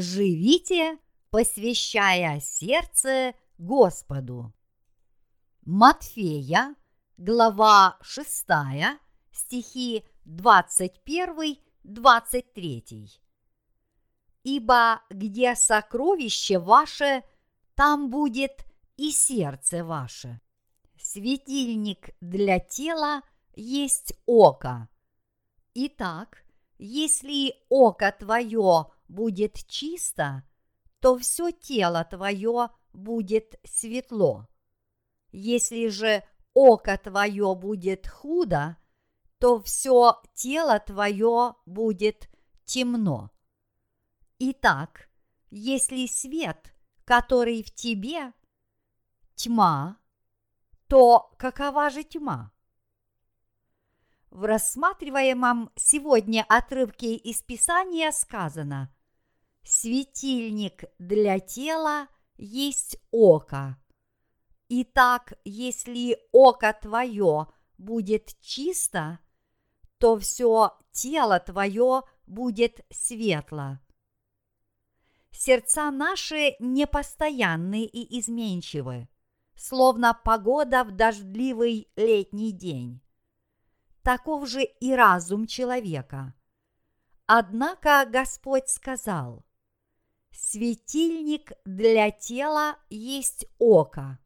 живите, посвящая сердце Господу. Матфея, глава 6, стихи 21-23. Ибо где сокровище ваше, там будет и сердце ваше. Светильник для тела есть око. Итак, если око твое будет чисто, то все тело твое будет светло. Если же око твое будет худо, то все тело твое будет темно. Итак, если свет, который в тебе, тьма, то какова же тьма? В рассматриваемом сегодня отрывке из Писания сказано «Светильник для тела есть око». Итак, если око твое будет чисто, то все тело твое будет светло. Сердца наши непостоянны и изменчивы, словно погода в дождливый летний день таков же и разум человека. Однако Господь сказал, светильник для тела есть око.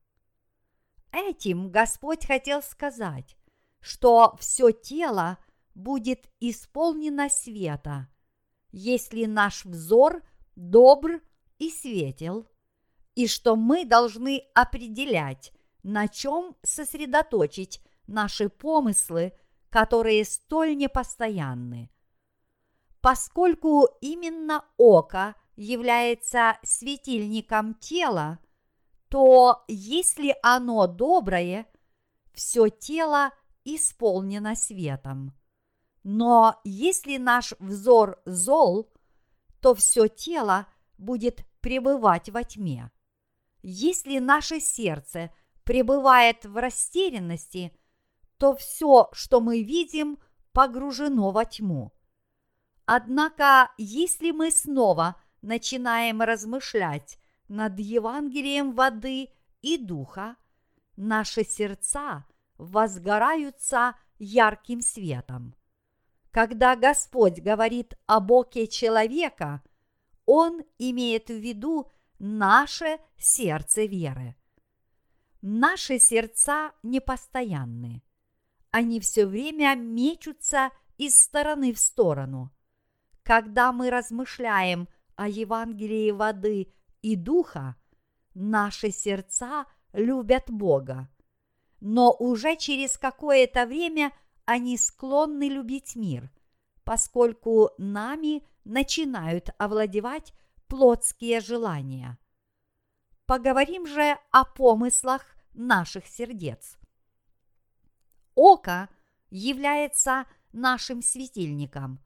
Этим Господь хотел сказать, что все тело будет исполнено света, если наш взор добр и светел, и что мы должны определять, на чем сосредоточить наши помыслы – которые столь непостоянны. Поскольку именно око является светильником тела, то если оно доброе, все тело исполнено светом. Но если наш взор зол, то все тело будет пребывать во тьме. Если наше сердце пребывает в растерянности – то все, что мы видим, погружено во тьму. Однако, если мы снова начинаем размышлять над Евангелием воды и духа, наши сердца возгораются ярким светом. Когда Господь говорит о Боге человека, Он имеет в виду наше сердце веры. Наши сердца непостоянны – они все время мечутся из стороны в сторону. Когда мы размышляем о Евангелии воды и духа, наши сердца любят Бога. Но уже через какое-то время они склонны любить мир, поскольку нами начинают овладевать плотские желания. Поговорим же о помыслах наших сердец – Око является нашим светильником,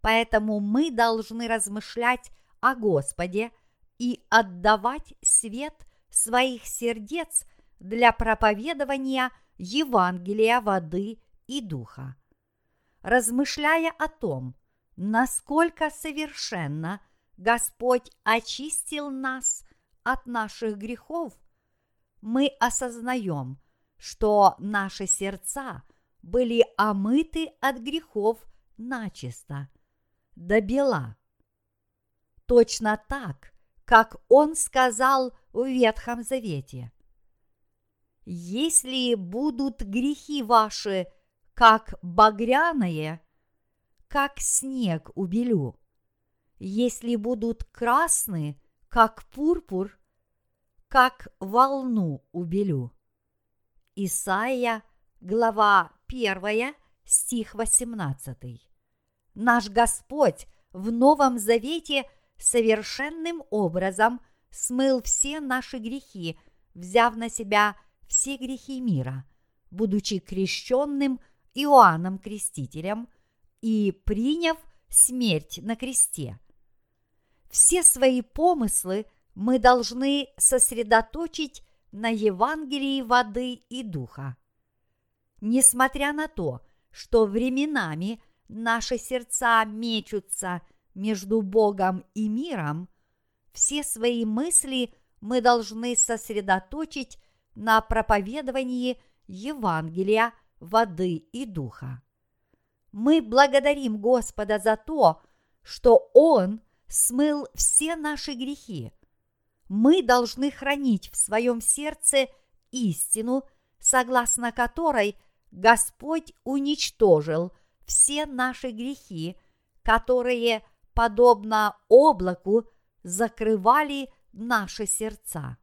поэтому мы должны размышлять о Господе и отдавать свет своих сердец для проповедования Евангелия воды и духа. Размышляя о том, насколько совершенно Господь очистил нас от наших грехов, мы осознаем – что наши сердца были омыты от грехов начисто, до бела. Точно так, как он сказал в Ветхом Завете. Если будут грехи ваши, как багряные, как снег убелю. Если будут красны, как пурпур, как волну убелю. Исаия, глава 1, стих 18. Наш Господь в Новом Завете совершенным образом смыл все наши грехи, взяв на себя все грехи мира, будучи крещенным Иоанном Крестителем и приняв смерть на кресте. Все свои помыслы мы должны сосредоточить на Евангелии воды и духа. Несмотря на то, что временами наши сердца мечутся между Богом и миром, все свои мысли мы должны сосредоточить на проповедовании Евангелия, воды и духа. Мы благодарим Господа за то, что Он смыл все наши грехи. Мы должны хранить в своем сердце истину, согласно которой Господь уничтожил все наши грехи, которые, подобно облаку, закрывали наши сердца.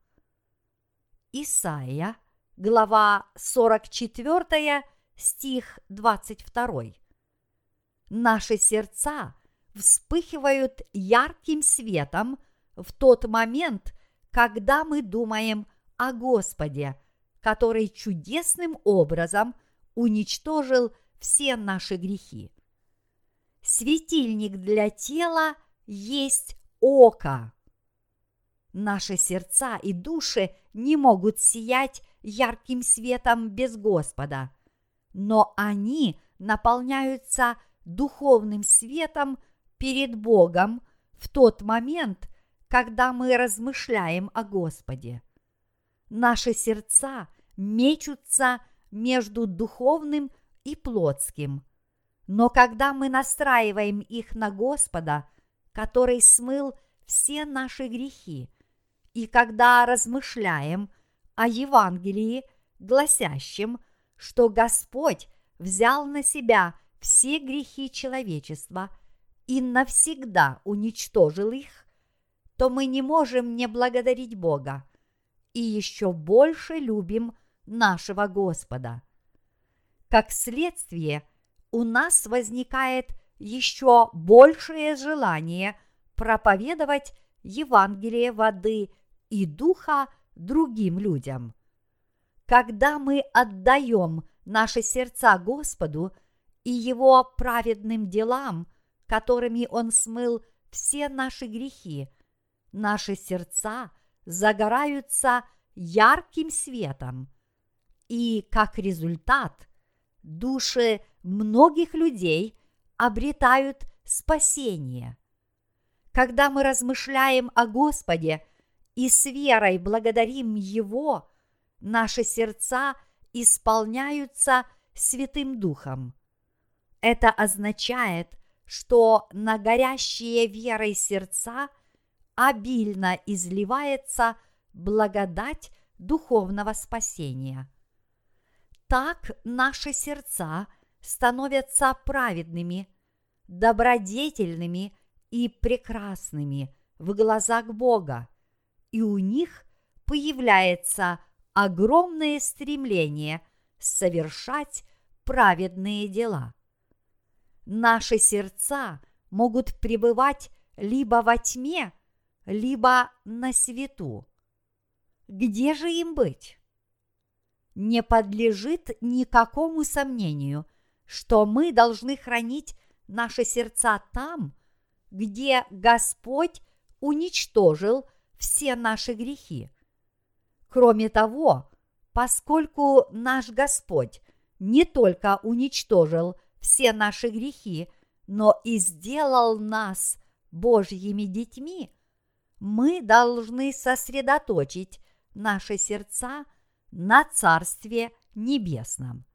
Исайя, глава 44, стих 22. Наши сердца вспыхивают ярким светом в тот момент, когда мы думаем о Господе, который чудесным образом уничтожил все наши грехи. Светильник для тела есть око. Наши сердца и души не могут сиять ярким светом без Господа, но они наполняются духовным светом перед Богом в тот момент, когда мы размышляем о Господе. Наши сердца мечутся между духовным и плотским. Но когда мы настраиваем их на Господа, который смыл все наши грехи, и когда размышляем о Евангелии, гласящем, что Господь взял на себя все грехи человечества и навсегда уничтожил их, то мы не можем не благодарить Бога и еще больше любим нашего Господа. Как следствие, у нас возникает еще большее желание проповедовать Евангелие воды и духа другим людям. Когда мы отдаем наши сердца Господу и Его праведным делам, которыми Он смыл все наши грехи, наши сердца загораются ярким светом, и как результат души многих людей обретают спасение. Когда мы размышляем о Господе и с верой благодарим Его, наши сердца исполняются Святым Духом. Это означает, что на горящие верой сердца обильно изливается благодать духовного спасения – так наши сердца становятся праведными, добродетельными и прекрасными в глазах Бога, и у них появляется огромное стремление совершать праведные дела. Наши сердца могут пребывать либо во тьме, либо на свету. Где же им быть? не подлежит никакому сомнению, что мы должны хранить наши сердца там, где Господь уничтожил все наши грехи. Кроме того, поскольку наш Господь не только уничтожил все наши грехи, но и сделал нас Божьими детьми, мы должны сосредоточить наши сердца – на Царстве Небесном.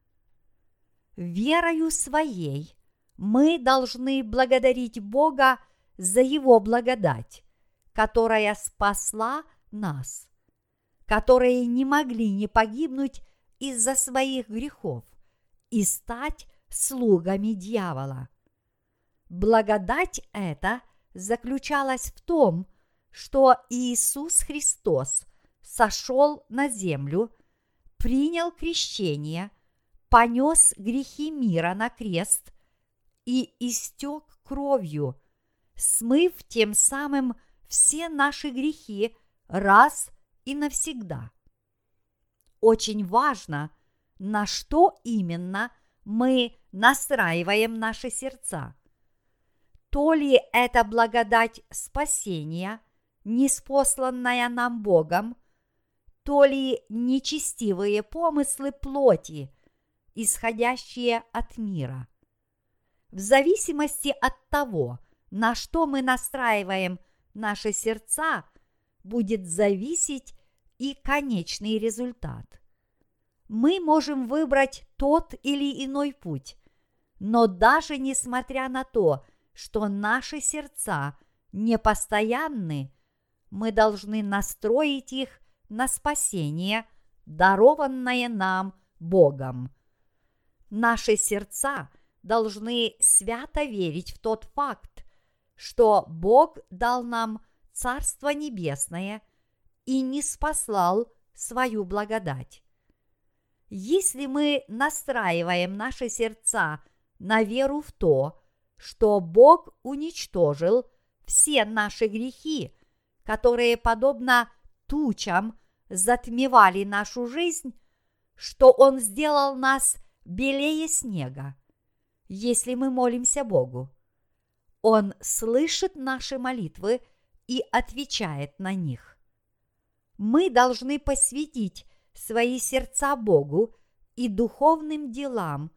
Верою своей мы должны благодарить Бога за Его благодать, которая спасла нас, которые не могли не погибнуть из-за своих грехов и стать слугами дьявола. Благодать эта заключалась в том, что Иисус Христос сошел на землю – принял крещение, понес грехи мира на крест и истек кровью, смыв тем самым все наши грехи раз и навсегда. Очень важно, на что именно мы настраиваем наши сердца. То ли это благодать спасения, неспосланная нам Богом, то ли нечестивые помыслы плоти, исходящие от мира. В зависимости от того, на что мы настраиваем наши сердца, будет зависеть и конечный результат. Мы можем выбрать тот или иной путь, но даже несмотря на то, что наши сердца непостоянны, мы должны настроить их на спасение, дарованное нам Богом. Наши сердца должны свято верить в тот факт, что Бог дал нам Царство Небесное и не спаслал свою благодать. Если мы настраиваем наши сердца на веру в то, что Бог уничтожил все наши грехи, которые, подобно тучам, затмевали нашу жизнь, что Он сделал нас белее снега, если мы молимся Богу. Он слышит наши молитвы и отвечает на них. Мы должны посвятить свои сердца Богу и духовным делам,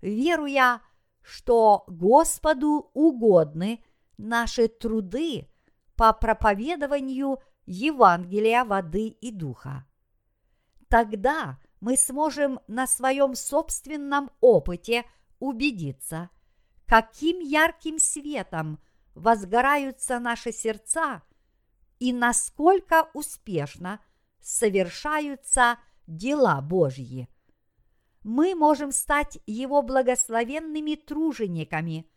веруя, что Господу угодны наши труды по проповедованию Евангелия воды и духа. Тогда мы сможем на своем собственном опыте убедиться, каким ярким светом возгораются наши сердца и насколько успешно совершаются дела Божьи. Мы можем стать Его благословенными тружениками,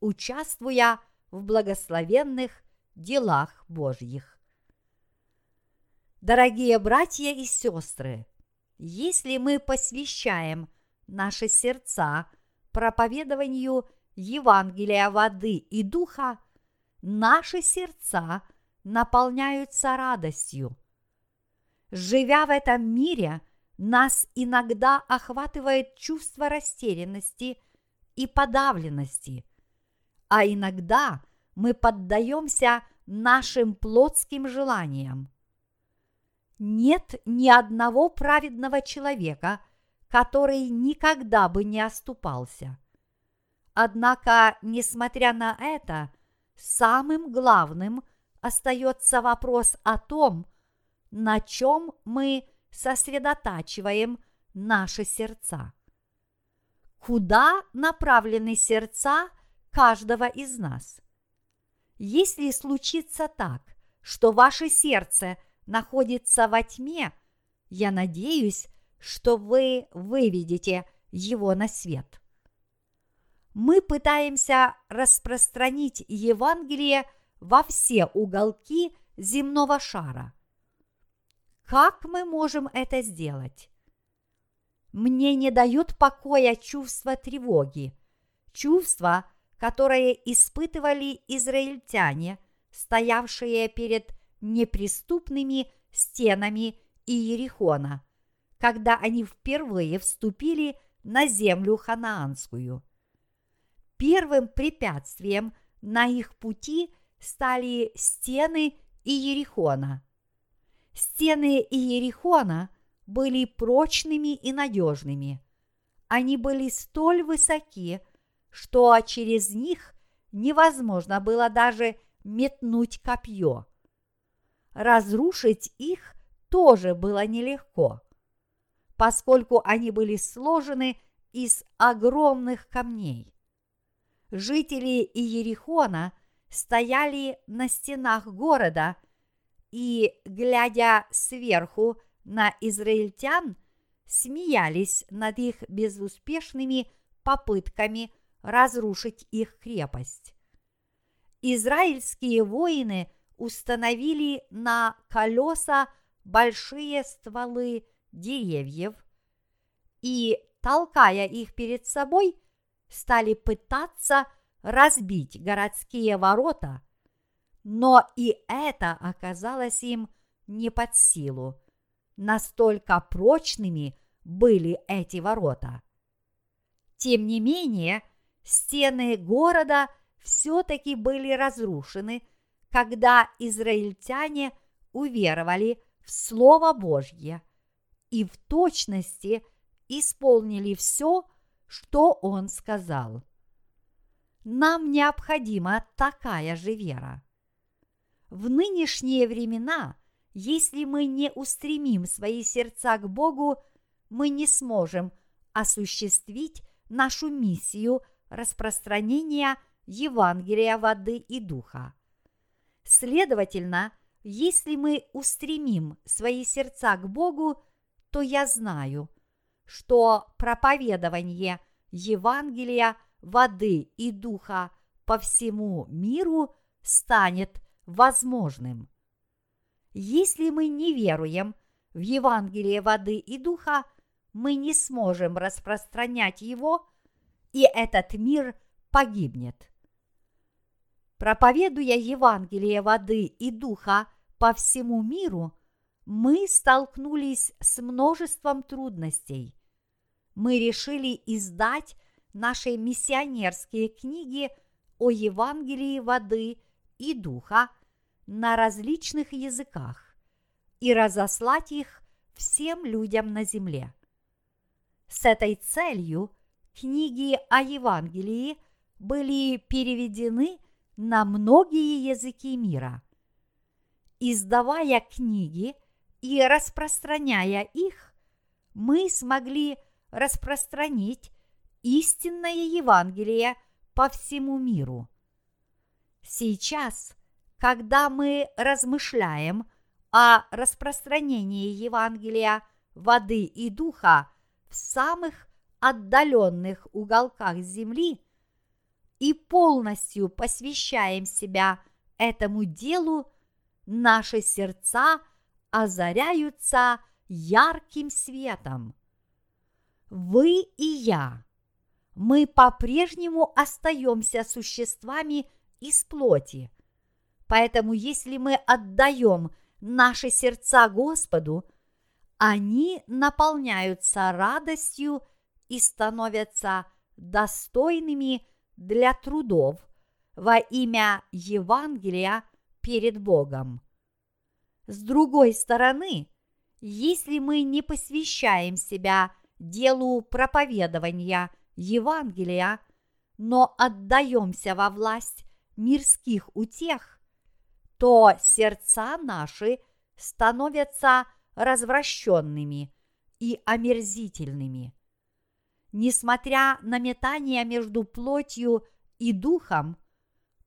участвуя в благословенных делах Божьих. Дорогие братья и сестры, если мы посвящаем наши сердца проповедованию Евангелия воды и духа, наши сердца наполняются радостью. Живя в этом мире, нас иногда охватывает чувство растерянности и подавленности, а иногда мы поддаемся нашим плотским желаниям нет ни одного праведного человека, который никогда бы не оступался. Однако, несмотря на это, самым главным остается вопрос о том, на чем мы сосредотачиваем наши сердца. Куда направлены сердца каждого из нас? Если случится так, что ваше сердце – находится во тьме, я надеюсь, что вы выведете его на свет. Мы пытаемся распространить Евангелие во все уголки земного шара. Как мы можем это сделать? Мне не дают покоя чувство тревоги, чувство, которое испытывали израильтяне, стоявшие перед неприступными стенами Иерихона, когда они впервые вступили на землю ханаанскую. Первым препятствием на их пути стали стены Иерихона. Стены Иерихона были прочными и надежными. Они были столь высоки, что через них невозможно было даже метнуть копье разрушить их тоже было нелегко, поскольку они были сложены из огромных камней. Жители Иерихона стояли на стенах города и, глядя сверху на израильтян, смеялись над их безуспешными попытками разрушить их крепость. Израильские воины – установили на колеса большие стволы деревьев и, толкая их перед собой, стали пытаться разбить городские ворота, но и это оказалось им не под силу. Настолько прочными были эти ворота. Тем не менее, стены города все-таки были разрушены когда израильтяне уверовали в Слово Божье и в точности исполнили все, что Он сказал. Нам необходима такая же вера. В нынешние времена, если мы не устремим свои сердца к Богу, мы не сможем осуществить нашу миссию распространения Евангелия воды и духа. Следовательно, если мы устремим свои сердца к Богу, то я знаю, что проповедование Евангелия воды и духа по всему миру станет возможным. Если мы не веруем в Евангелие воды и духа, мы не сможем распространять его, и этот мир погибнет. Проповедуя Евангелие воды и духа по всему миру, мы столкнулись с множеством трудностей. Мы решили издать наши миссионерские книги о Евангелии воды и духа на различных языках и разослать их всем людям на земле. С этой целью книги о Евангелии были переведены на многие языки мира. Издавая книги и распространяя их, мы смогли распространить истинное Евангелие по всему миру. Сейчас, когда мы размышляем о распространении Евангелия воды и духа в самых отдаленных уголках земли и полностью посвящаем себя этому делу, наши сердца озаряются ярким светом. Вы и я мы по-прежнему остаемся существами из плоти. Поэтому если мы отдаем наши сердца Господу, они наполняются радостью и становятся достойными для трудов во имя Евангелия перед Богом. С другой стороны, если мы не посвящаем себя делу проповедования – Евангелия, но отдаемся во власть мирских утех, то сердца наши становятся развращенными и омерзительными. Несмотря на метание между плотью и духом,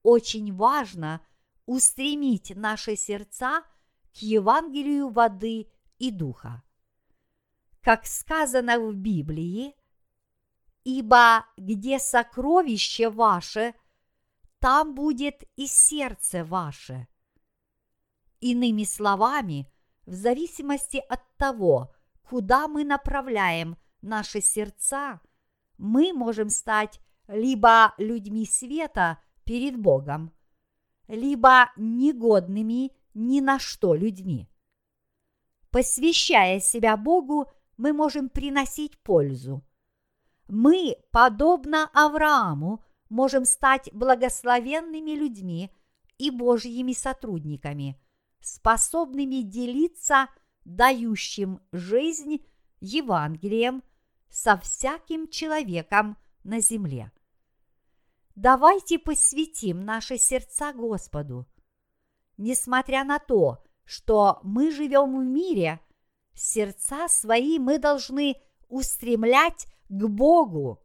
очень важно устремить наши сердца к Евангелию воды и духа. Как сказано в Библии, ибо где сокровище ваше, там будет и сердце ваше. Иными словами, в зависимости от того, куда мы направляем наши сердца, мы можем стать либо людьми света перед Богом, либо негодными ни на что людьми. Посвящая себя Богу, мы можем приносить пользу – мы, подобно Аврааму, можем стать благословенными людьми и Божьими сотрудниками, способными делиться дающим жизнь Евангелием со всяким человеком на земле. Давайте посвятим наши сердца Господу. Несмотря на то, что мы живем в мире, сердца свои мы должны устремлять к Богу.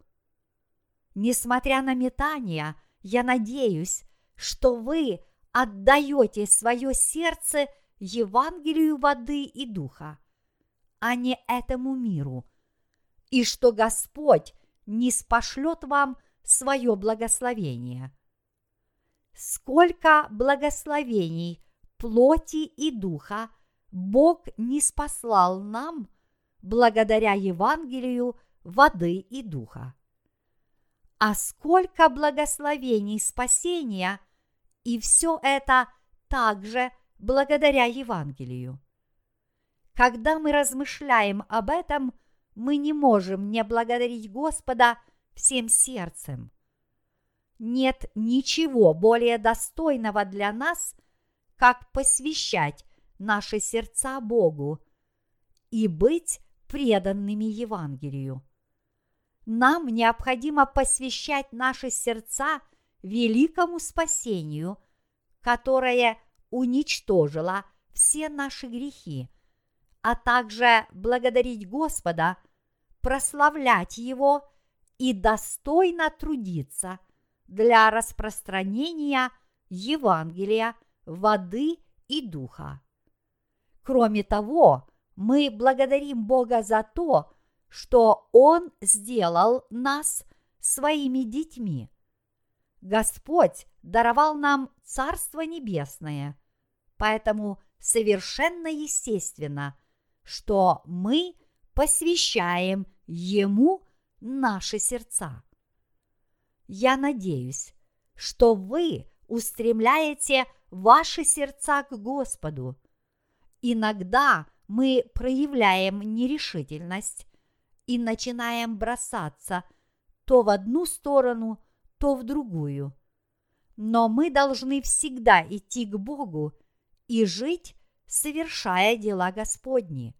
Несмотря на метания, я надеюсь, что вы отдаете свое сердце Евангелию воды и духа, а не этому миру, и что Господь не спошлет вам свое благословение. Сколько благословений плоти и духа Бог не спаслал нам благодаря Евангелию воды и духа. А сколько благословений спасения, и все это также благодаря Евангелию. Когда мы размышляем об этом, мы не можем не благодарить Господа всем сердцем. Нет ничего более достойного для нас, как посвящать наши сердца Богу и быть преданными Евангелию нам необходимо посвящать наши сердца великому спасению, которое уничтожила все наши грехи, а также благодарить Господа, прославлять Его и достойно трудиться для распространения Евангелия, воды и духа. Кроме того, мы благодарим Бога за то, что Он сделал нас своими детьми. Господь даровал нам Царство Небесное, поэтому совершенно естественно, что мы посвящаем Ему наши сердца. Я надеюсь, что вы устремляете ваши сердца к Господу. Иногда мы проявляем нерешительность и начинаем бросаться то в одну сторону, то в другую. Но мы должны всегда идти к Богу и жить, совершая дела Господни.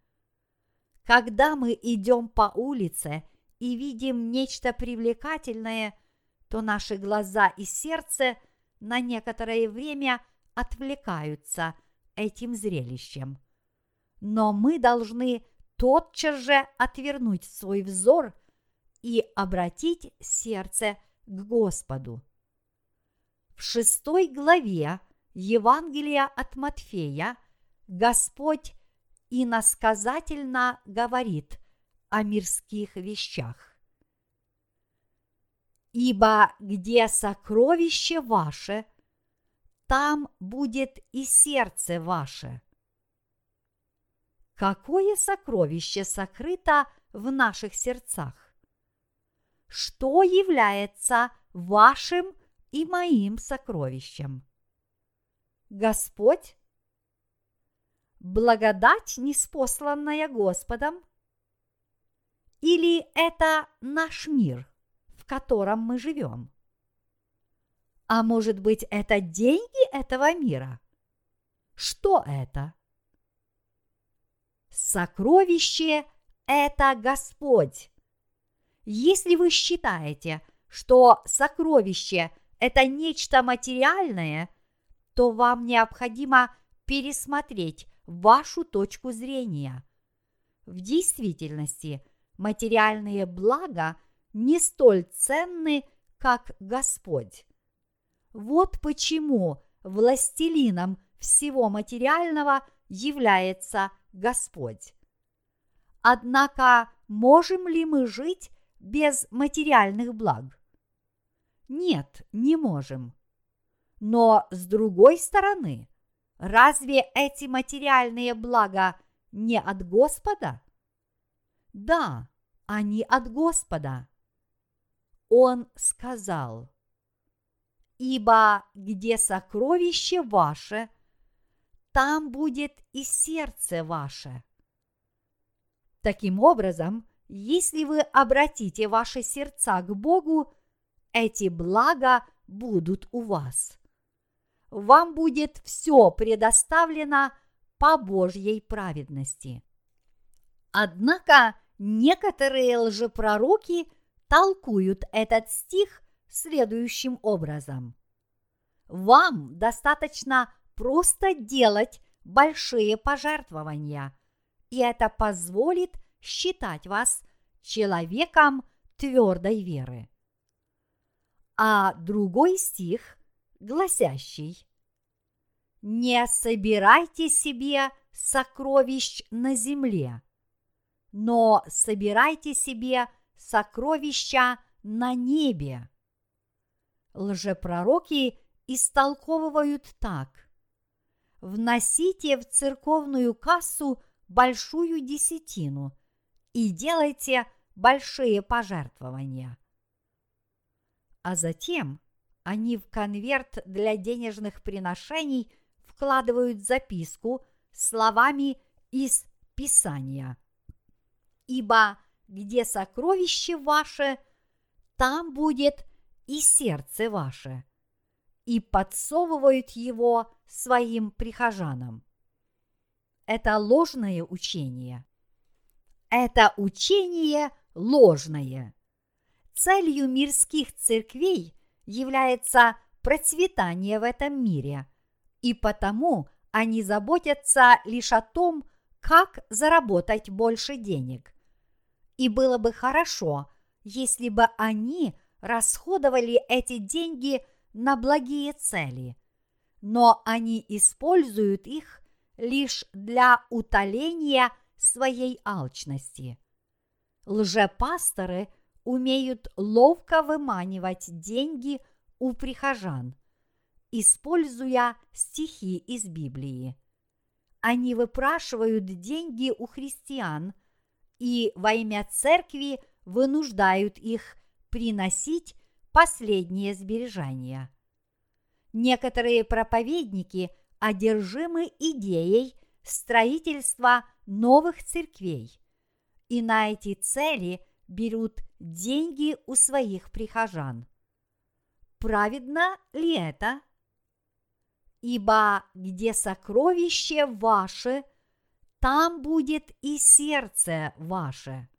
Когда мы идем по улице и видим нечто привлекательное, то наши глаза и сердце на некоторое время отвлекаются этим зрелищем. Но мы должны тотчас же отвернуть свой взор и обратить сердце к Господу. В шестой главе Евангелия от Матфея Господь иносказательно говорит о мирских вещах. Ибо где сокровище ваше, там будет и сердце ваше. Какое сокровище сокрыто в наших сердцах? Что является вашим и моим сокровищем? Господь? Благодать, неспосланная Господом? Или это наш мир, в котором мы живем? А может быть, это деньги этого мира? Что это? Сокровище – это Господь. Если вы считаете, что сокровище – это нечто материальное, то вам необходимо пересмотреть вашу точку зрения. В действительности материальные блага не столь ценны, как Господь. Вот почему властелином всего материального является Господь. Однако можем ли мы жить без материальных благ? Нет, не можем. Но с другой стороны, разве эти материальные блага не от Господа? Да, они от Господа. Он сказал, «Ибо где сокровище ваше – там будет и сердце ваше. Таким образом, если вы обратите ваши сердца к Богу, эти блага будут у вас. Вам будет все предоставлено по Божьей праведности. Однако некоторые лжепророки толкуют этот стих следующим образом. Вам достаточно просто делать большие пожертвования, и это позволит считать вас человеком твердой веры. А другой стих, гласящий «Не собирайте себе сокровищ на земле, но собирайте себе сокровища на небе». Лжепророки истолковывают так вносите в церковную кассу большую десятину и делайте большие пожертвования. А затем они в конверт для денежных приношений вкладывают записку словами из Писания. Ибо где сокровище ваше, там будет и сердце ваше. И подсовывают его своим прихожанам. Это ложное учение. Это учение ложное. Целью мирских церквей является процветание в этом мире, И потому они заботятся лишь о том, как заработать больше денег. И было бы хорошо, если бы они расходовали эти деньги на благие цели, но они используют их лишь для утоления своей алчности. Лжепасторы умеют ловко выманивать деньги у прихожан, используя стихи из Библии. Они выпрашивают деньги у христиан и во имя церкви вынуждают их приносить последние сбережения. Некоторые проповедники одержимы идеей строительства новых церквей и на эти цели берут деньги у своих прихожан. Праведно ли это? Ибо где сокровище ваше, там будет и сердце ваше.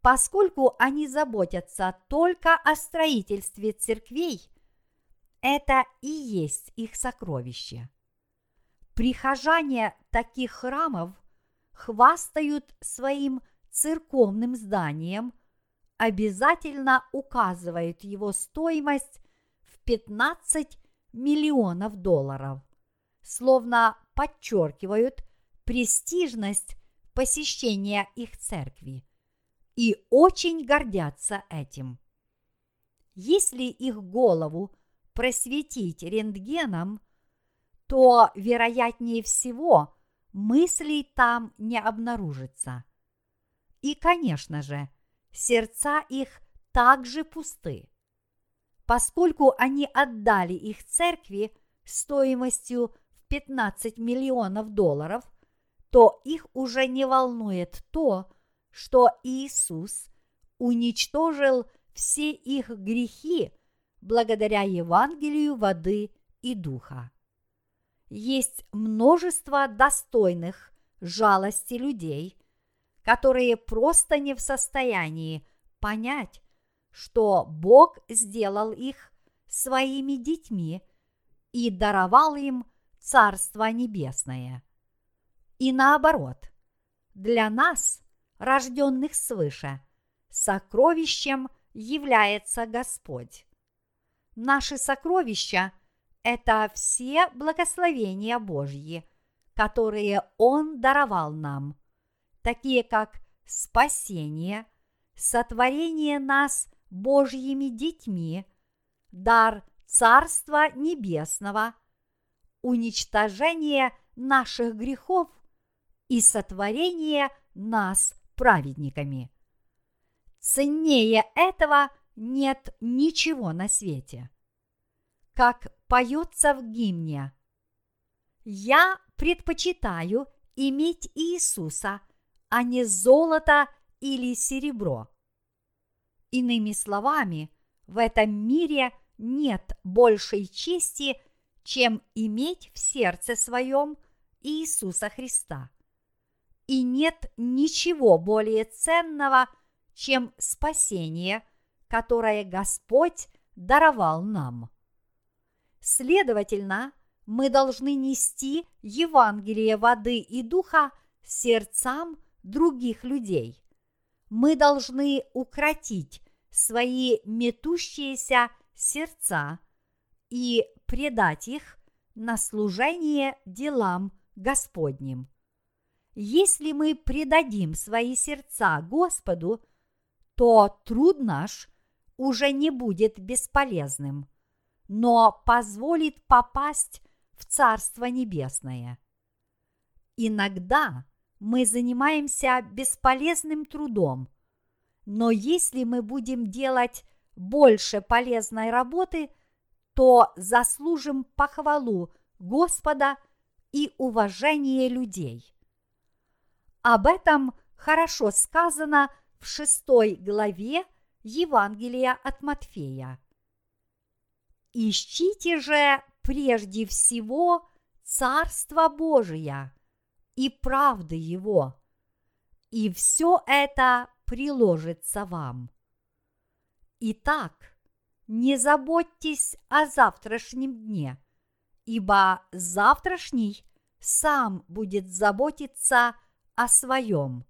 Поскольку они заботятся только о строительстве церквей, это и есть их сокровище. Прихожане таких храмов хвастают своим церковным зданием, обязательно указывают его стоимость в 15 миллионов долларов, словно подчеркивают престижность посещения их церкви и очень гордятся этим. Если их голову просветить рентгеном, то, вероятнее всего, мыслей там не обнаружится. И, конечно же, сердца их также пусты. Поскольку они отдали их церкви стоимостью в 15 миллионов долларов, то их уже не волнует то, что Иисус уничтожил все их грехи благодаря Евангелию воды и духа. Есть множество достойных жалости людей, которые просто не в состоянии понять, что Бог сделал их своими детьми и даровал им Царство Небесное. И наоборот, для нас рожденных свыше, сокровищем является Господь. Наши сокровища – это все благословения Божьи, которые Он даровал нам, такие как спасение, сотворение нас Божьими детьми, дар Царства Небесного, уничтожение наших грехов и сотворение нас праведниками. Ценнее этого нет ничего на свете. Как поется в гимне, «Я предпочитаю иметь Иисуса, а не золото или серебро». Иными словами, в этом мире нет большей чести, чем иметь в сердце своем Иисуса Христа – и нет ничего более ценного, чем спасение, которое Господь даровал нам. Следовательно, мы должны нести Евангелие воды и духа сердцам других людей. Мы должны укротить свои метущиеся сердца и предать их на служение делам Господним. Если мы предадим свои сердца Господу, то труд наш уже не будет бесполезным, но позволит попасть в Царство Небесное. Иногда мы занимаемся бесполезным трудом, но если мы будем делать больше полезной работы, то заслужим похвалу Господа и уважение людей. Об этом хорошо сказано в шестой главе Евангелия от Матфея. Ищите же прежде всего Царство Божие и правды Его, и все это приложится вам. Итак, не заботьтесь о завтрашнем дне, ибо завтрашний сам будет заботиться о своем.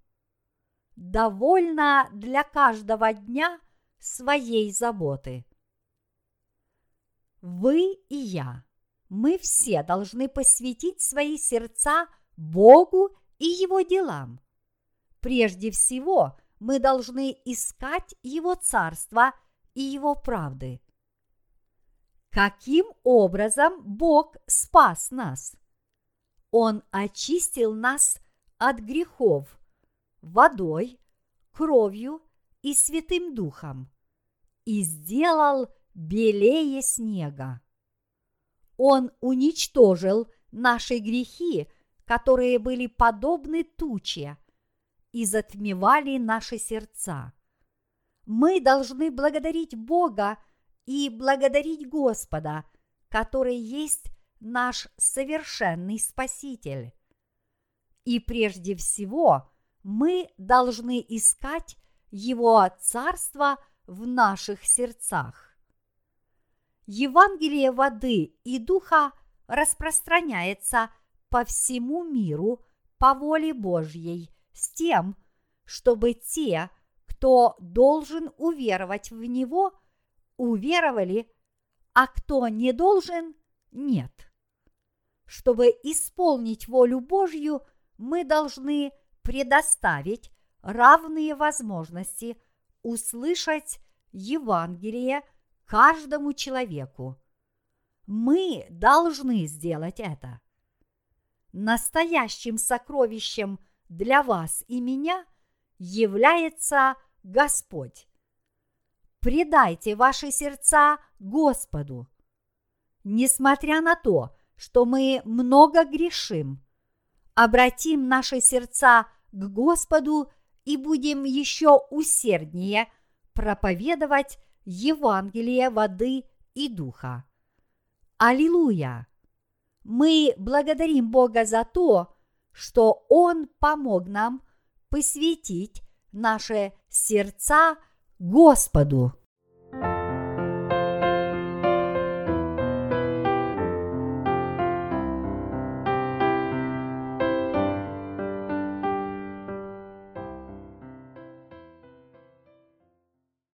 Довольно для каждого дня своей заботы. Вы и я, мы все должны посвятить свои сердца Богу и Его делам. Прежде всего, мы должны искать Его Царство и Его правды. Каким образом Бог спас нас? Он очистил нас от грехов водой, кровью и Святым Духом и сделал белее снега. Он уничтожил наши грехи, которые были подобны туче и затмевали наши сердца. Мы должны благодарить Бога и благодарить Господа, который есть наш совершенный Спаситель. И прежде всего мы должны искать Его Царство в наших сердцах. Евангелие воды и духа распространяется по всему миру по воле Божьей с тем, чтобы те, кто должен уверовать в него, уверовали, а кто не должен – нет. Чтобы исполнить волю Божью, мы должны предоставить равные возможности услышать Евангелие каждому человеку. Мы должны сделать это. Настоящим сокровищем для вас и меня является Господь. Предайте ваши сердца Господу. Несмотря на то, что мы много грешим, обратим наши сердца к Господу и будем еще усерднее проповедовать Евангелие воды и духа. Аллилуйя! Мы благодарим Бога за то, что Он помог нам посвятить наши сердца Господу.